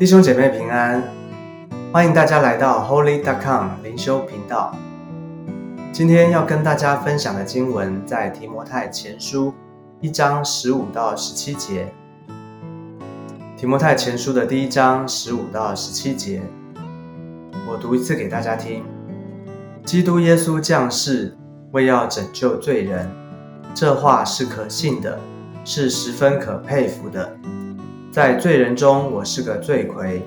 弟兄姐妹平安，欢迎大家来到 Holy. dot com 灵修频道。今天要跟大家分享的经文在提摩太前书一章十五到十七节。提摩太前书的第一章十五到十七节，我读一次给大家听。基督耶稣降世，为要拯救罪人，这话是可信的，是十分可佩服的。在罪人中，我是个罪魁；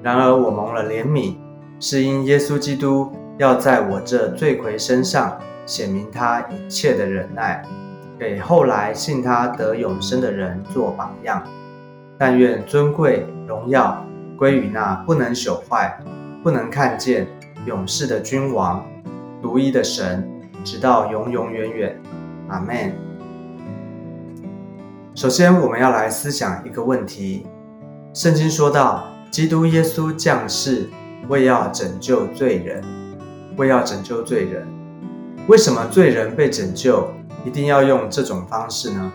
然而我蒙了怜悯，是因耶稣基督要在我这罪魁身上显明他一切的忍耐，给后来信他得永生的人做榜样。但愿尊贵荣耀归于那不能朽坏、不能看见、永世的君王、独一的神，直到永永远远。阿门。首先，我们要来思想一个问题：圣经说到，基督耶稣降世，为要拯救罪人，为要拯救罪人。为什么罪人被拯救，一定要用这种方式呢？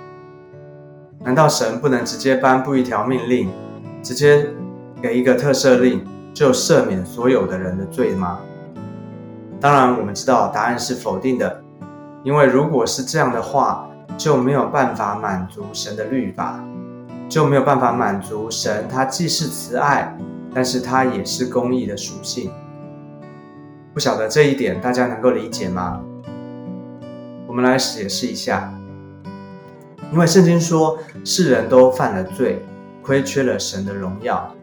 难道神不能直接颁布一条命令，直接给一个特赦令，就赦免所有的人的罪吗？当然，我们知道答案是否定的，因为如果是这样的话，就没有办法满足神的律法，就没有办法满足神。他既是慈爱，但是他也是公义的属性。不晓得这一点大家能够理解吗？我们来解释一下。因为圣经说，世人都犯了罪，亏缺了神的荣耀。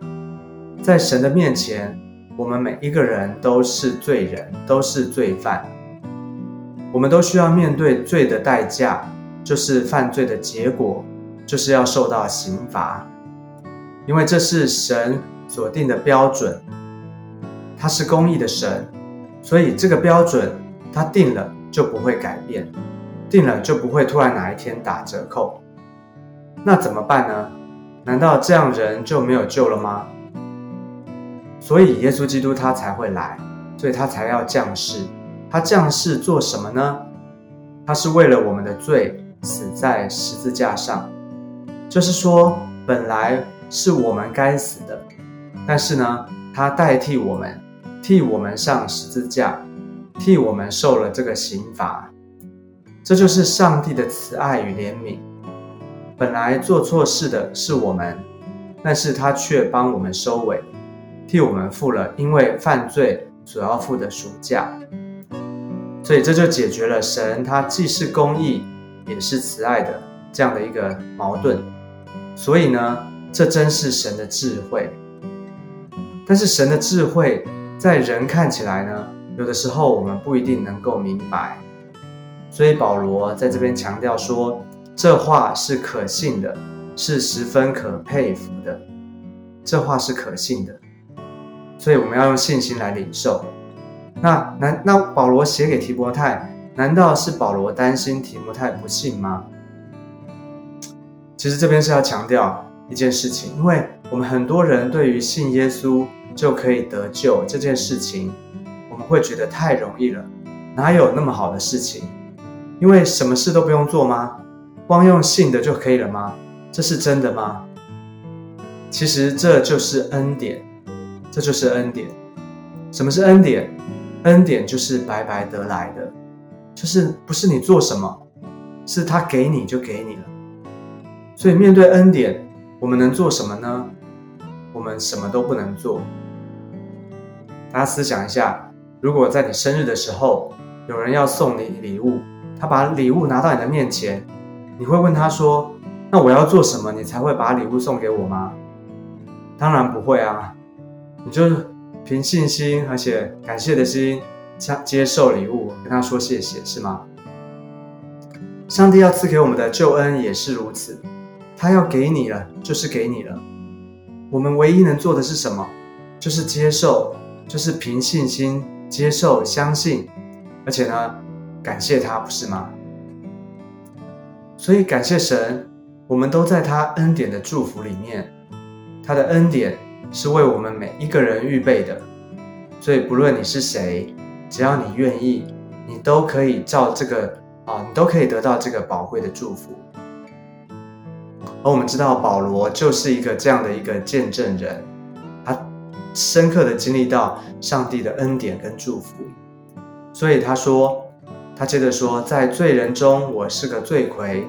在神的面前，我们每一个人都是罪人，都是罪犯。我们都需要面对罪的代价。就是犯罪的结果，就是要受到刑罚，因为这是神所定的标准，他是公义的神，所以这个标准他定了就不会改变，定了就不会突然哪一天打折扣。那怎么办呢？难道这样人就没有救了吗？所以耶稣基督他才会来，所以他才要降世。他降世做什么呢？他是为了我们的罪。死在十字架上，就是说，本来是我们该死的，但是呢，他代替我们，替我们上十字架，替我们受了这个刑罚。这就是上帝的慈爱与怜悯。本来做错事的是我们，但是他却帮我们收尾，替我们付了因为犯罪所要付的赎价。所以这就解决了神他既是公义。也是慈爱的这样的一个矛盾，所以呢，这真是神的智慧。但是神的智慧在人看起来呢，有的时候我们不一定能够明白。所以保罗在这边强调说，这话是可信的，是十分可佩服的。这话是可信的，所以我们要用信心来领受。那那那保罗写给提伯泰。难道是保罗担心提摩太不信吗？其实这边是要强调一件事情，因为我们很多人对于信耶稣就可以得救这件事情，我们会觉得太容易了，哪有那么好的事情？因为什么事都不用做吗？光用信的就可以了吗？这是真的吗？其实这就是恩典，这就是恩典。什么是恩典？恩典就是白白得来的。就是不是你做什么，是他给你就给你了。所以面对恩典，我们能做什么呢？我们什么都不能做。大家思想一下，如果在你生日的时候，有人要送你礼物，他把礼物拿到你的面前，你会问他说：“那我要做什么，你才会把礼物送给我吗？”当然不会啊，你就凭信心而且感谢的心。接接受礼物，跟他说谢谢，是吗？上帝要赐给我们的救恩也是如此，他要给你了，就是给你了。我们唯一能做的是什么？就是接受，就是凭信心接受、相信，而且呢，感谢他，不是吗？所以感谢神，我们都在他恩典的祝福里面，他的恩典是为我们每一个人预备的。所以不论你是谁。只要你愿意，你都可以照这个啊，你都可以得到这个宝贵的祝福。而我们知道保罗就是一个这样的一个见证人，他深刻的经历到上帝的恩典跟祝福。所以他说，他接着说，在罪人中我是个罪魁，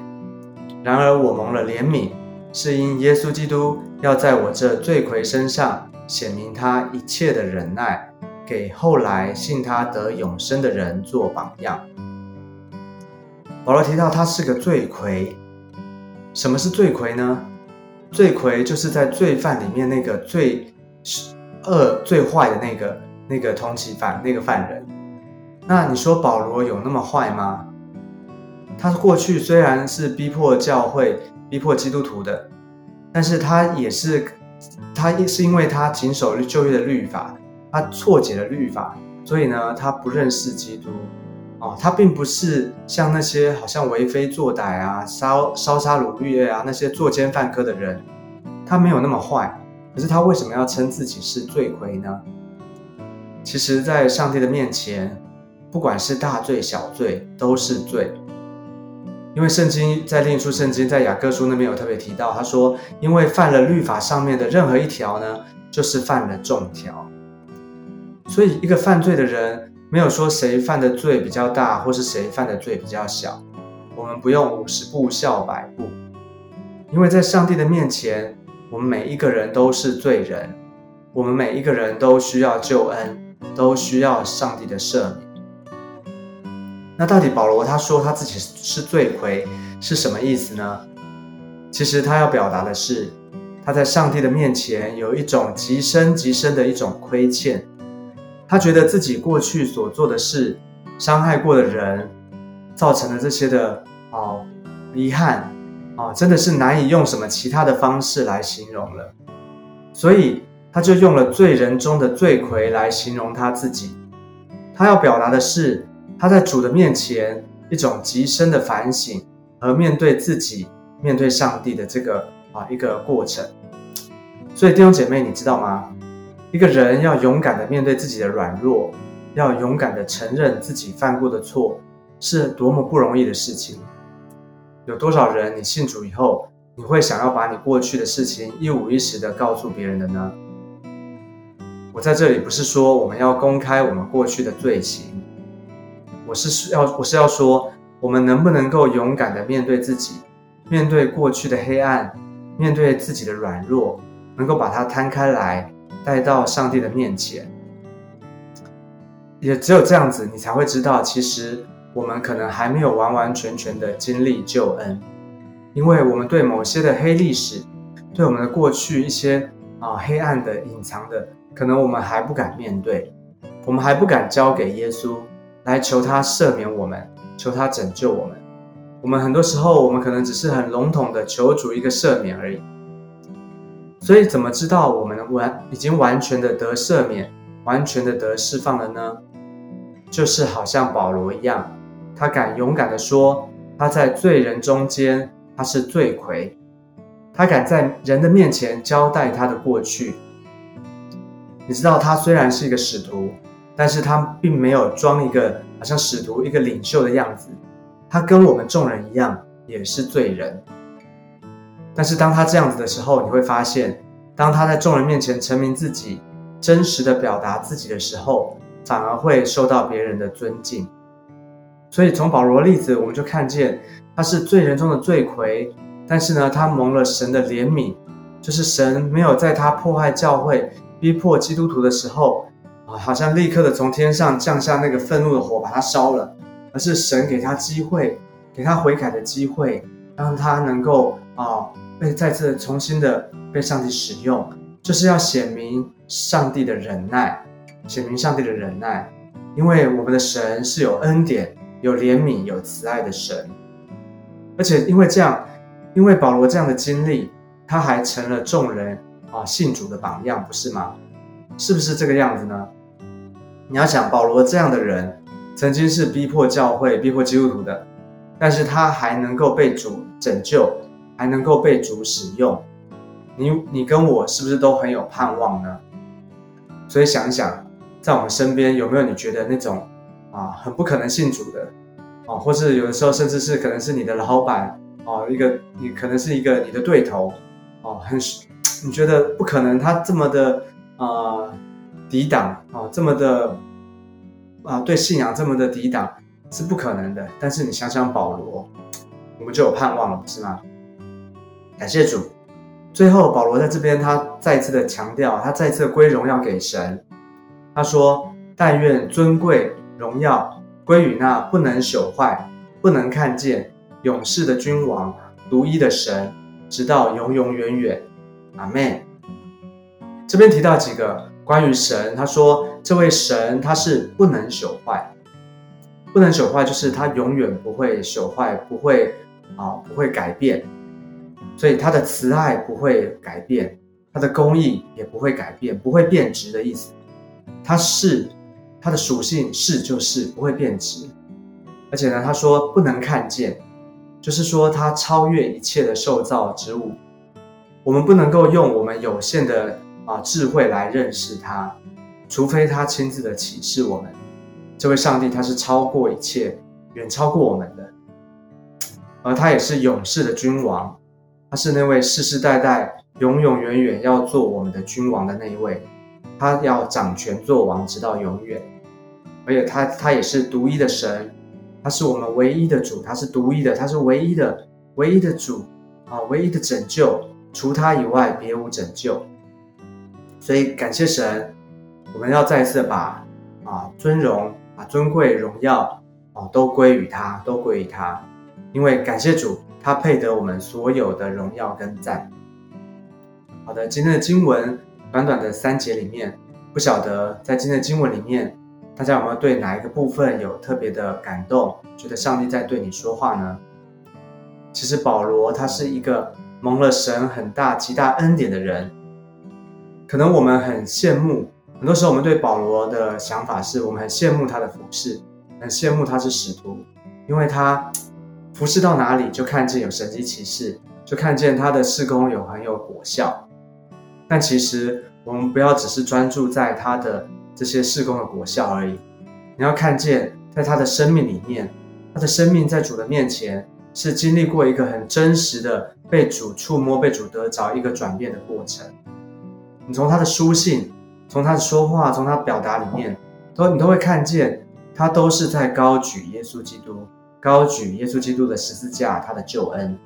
然而我蒙了怜悯，是因耶稣基督要在我这罪魁身上显明他一切的忍耐，给后来信他得永生的人做榜样。保罗提到他是个罪魁，什么是罪魁呢？罪魁就是在罪犯里面那个最恶、最坏的那个那个通缉犯、那个犯人。那你说保罗有那么坏吗？他过去虽然是逼迫教会、逼迫基督徒的，但是他也是他是因为他谨守旧约的律法，他错解了律法，所以呢，他不认识基督。哦，他并不是像那些好像为非作歹啊、烧烧杀掳掠啊那些作奸犯科的人，他没有那么坏。可是他为什么要称自己是罪魁呢？其实，在上帝的面前，不管是大罪小罪，都是罪。因为圣经在另一处圣经在雅各书那边有特别提到，他说，因为犯了律法上面的任何一条呢，就是犯了众条。所以，一个犯罪的人。没有说谁犯的罪比较大，或是谁犯的罪比较小。我们不用五十步笑百步，因为在上帝的面前，我们每一个人都是罪人，我们每一个人都需要救恩，都需要上帝的赦免。那到底保罗他说他自己是罪魁是什么意思呢？其实他要表达的是，他在上帝的面前有一种极深极深的一种亏欠。他觉得自己过去所做的事，伤害过的人，造成的这些的哦遗憾哦，真的是难以用什么其他的方式来形容了。所以他就用了罪人中的罪魁来形容他自己。他要表达的是他在主的面前一种极深的反省和面对自己、面对上帝的这个啊一个过程。所以弟兄姐妹，你知道吗？一个人要勇敢的面对自己的软弱，要勇敢的承认自己犯过的错，是多么不容易的事情。有多少人你信主以后，你会想要把你过去的事情一五一十的告诉别人的呢？我在这里不是说我们要公开我们过去的罪行，我是要我是要说，我们能不能够勇敢的面对自己，面对过去的黑暗，面对自己的软弱，能够把它摊开来。带到上帝的面前，也只有这样子，你才会知道，其实我们可能还没有完完全全的经历救恩，因为我们对某些的黑历史，对我们的过去一些啊黑暗的隐藏的，可能我们还不敢面对，我们还不敢交给耶稣来求他赦免我们，求他拯救我们。我们很多时候，我们可能只是很笼统的求主一个赦免而已。所以，怎么知道我们完已经完全的得赦免，完全的得释放了呢？就是好像保罗一样，他敢勇敢的说，他在罪人中间他是罪魁，他敢在人的面前交代他的过去。你知道，他虽然是一个使徒，但是他并没有装一个好像使徒一个领袖的样子，他跟我们众人一样，也是罪人。但是当他这样子的时候，你会发现，当他在众人面前成名自己，真实的表达自己的时候，反而会受到别人的尊敬。所以从保罗例子，我们就看见他是罪人中的罪魁，但是呢，他蒙了神的怜悯，就是神没有在他破坏教会、逼迫基督徒的时候，啊，好像立刻的从天上降下那个愤怒的火把他烧了，而是神给他机会，给他悔改的机会，让他能够啊。被再次重新的被上帝使用，就是要显明上帝的忍耐，显明上帝的忍耐，因为我们的神是有恩典、有怜悯、有慈爱的神，而且因为这样，因为保罗这样的经历，他还成了众人啊信主的榜样，不是吗？是不是这个样子呢？你要想保罗这样的人，曾经是逼迫教会、逼迫基督徒的，但是他还能够被主拯救。还能够被主使用，你你跟我是不是都很有盼望呢？所以想想，在我们身边有没有你觉得那种啊很不可能信主的啊，或是有的时候甚至是可能是你的老板啊，一个你可能是一个你的对头哦，很你觉得不可能他这么的啊抵挡啊，这么的啊，对信仰这么的抵挡是不可能的。但是你想想保罗，我们就有盼望了，不是吗？感谢主。最后，保罗在这边他再次的强调，他再次归荣耀给神。他说：“但愿尊贵荣耀归于那不能朽坏、不能看见、永世的君王、独一的神，直到永永远远。”阿门。这边提到几个关于神，他说这位神他是不能朽坏，不能朽坏就是它永远不会朽坏，不会啊不会改变，所以它的慈爱不会改变，它的公义也不会改变，不会变质的意思。它是它的属性是就是不会变质，而且呢他说不能看见，就是说他超越一切的受造之物。我们不能够用我们有限的啊智慧来认识他，除非他亲自的启示我们。这位上帝他是超过一切，远超过我们的，而他也是永世的君王，他是那位世世代代永永远远要做我们的君王的那一位，他要掌权做王直到永远。而且他他也是独一的神，他是我们唯一的主，他是独一的，他是唯一的唯一的主啊，唯一的拯救。除他以外，别无拯救。所以感谢神，我们要再次把啊尊荣、把尊贵、荣耀哦都归于他，都归于他。因为感谢主，他配得我们所有的荣耀跟赞。好的，今天的经文短短的三节里面，不晓得在今天的经文里面，大家有没有对哪一个部分有特别的感动，觉得上帝在对你说话呢？其实保罗他是一个。蒙了神很大极大恩典的人，可能我们很羡慕。很多时候，我们对保罗的想法是我们很羡慕他的服饰，很羡慕他是使徒，因为他服侍到哪里就看见有神迹奇事，就看见他的事工有很有果效。但其实我们不要只是专注在他的这些事工的果效而已，你要看见在他的生命里面，他的生命在主的面前。是经历过一个很真实的被主触摸、被主得着一个转变的过程。你从他的书信、从他的说话、从他表达里面，都你都会看见，他都是在高举耶稣基督，高举耶稣基督的十字架，他的救恩。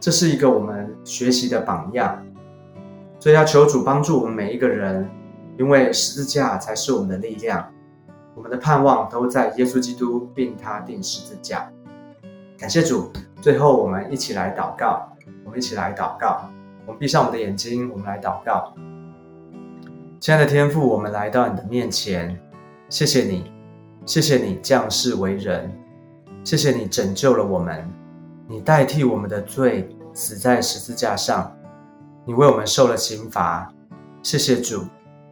这是一个我们学习的榜样。所以要求主帮助我们每一个人，因为十字架才是我们的力量，我们的盼望都在耶稣基督，并他定十字架。感谢主，最后我们一起来祷告。我们一起来祷告。我们闭上我们的眼睛，我们来祷告。亲爱的天父，我们来到你的面前，谢谢你，谢谢你降世为人，谢谢你拯救了我们，你代替我们的罪死在十字架上，你为我们受了刑罚。谢谢主，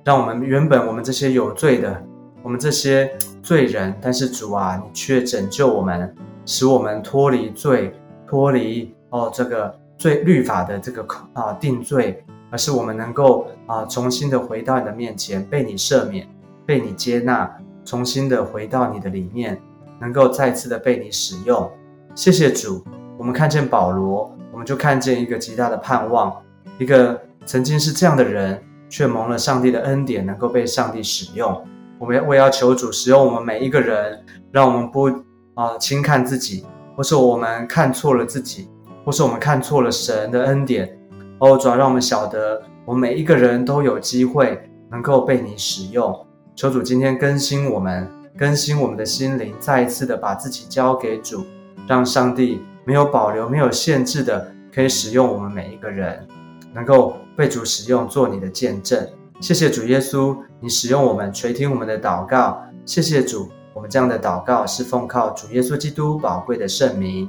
让我们原本我们这些有罪的，我们这些罪人，但是主啊，你却拯救我们。使我们脱离罪，脱离哦这个罪律法的这个啊定罪，而是我们能够啊重新的回到你的面前，被你赦免，被你接纳，重新的回到你的里面，能够再次的被你使用。谢谢主，我们看见保罗，我们就看见一个极大的盼望，一个曾经是这样的人，却蒙了上帝的恩典，能够被上帝使用。我们我也要求主使用我们每一个人，让我们不。啊，轻看自己，或是我们看错了自己，或是我们看错了神的恩典。哦，主要让我们晓得，我们每一个人都有机会能够被你使用。求主今天更新我们，更新我们的心灵，再一次的把自己交给主，让上帝没有保留、没有限制的可以使用我们每一个人，能够被主使用做你的见证。谢谢主耶稣，你使用我们垂听我们的祷告。谢谢主。我们这样的祷告是奉靠主耶稣基督宝贵的圣名，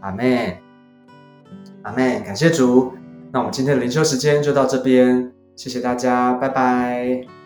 阿门，阿门。感谢主。那我们今天的灵修时间就到这边，谢谢大家，拜拜。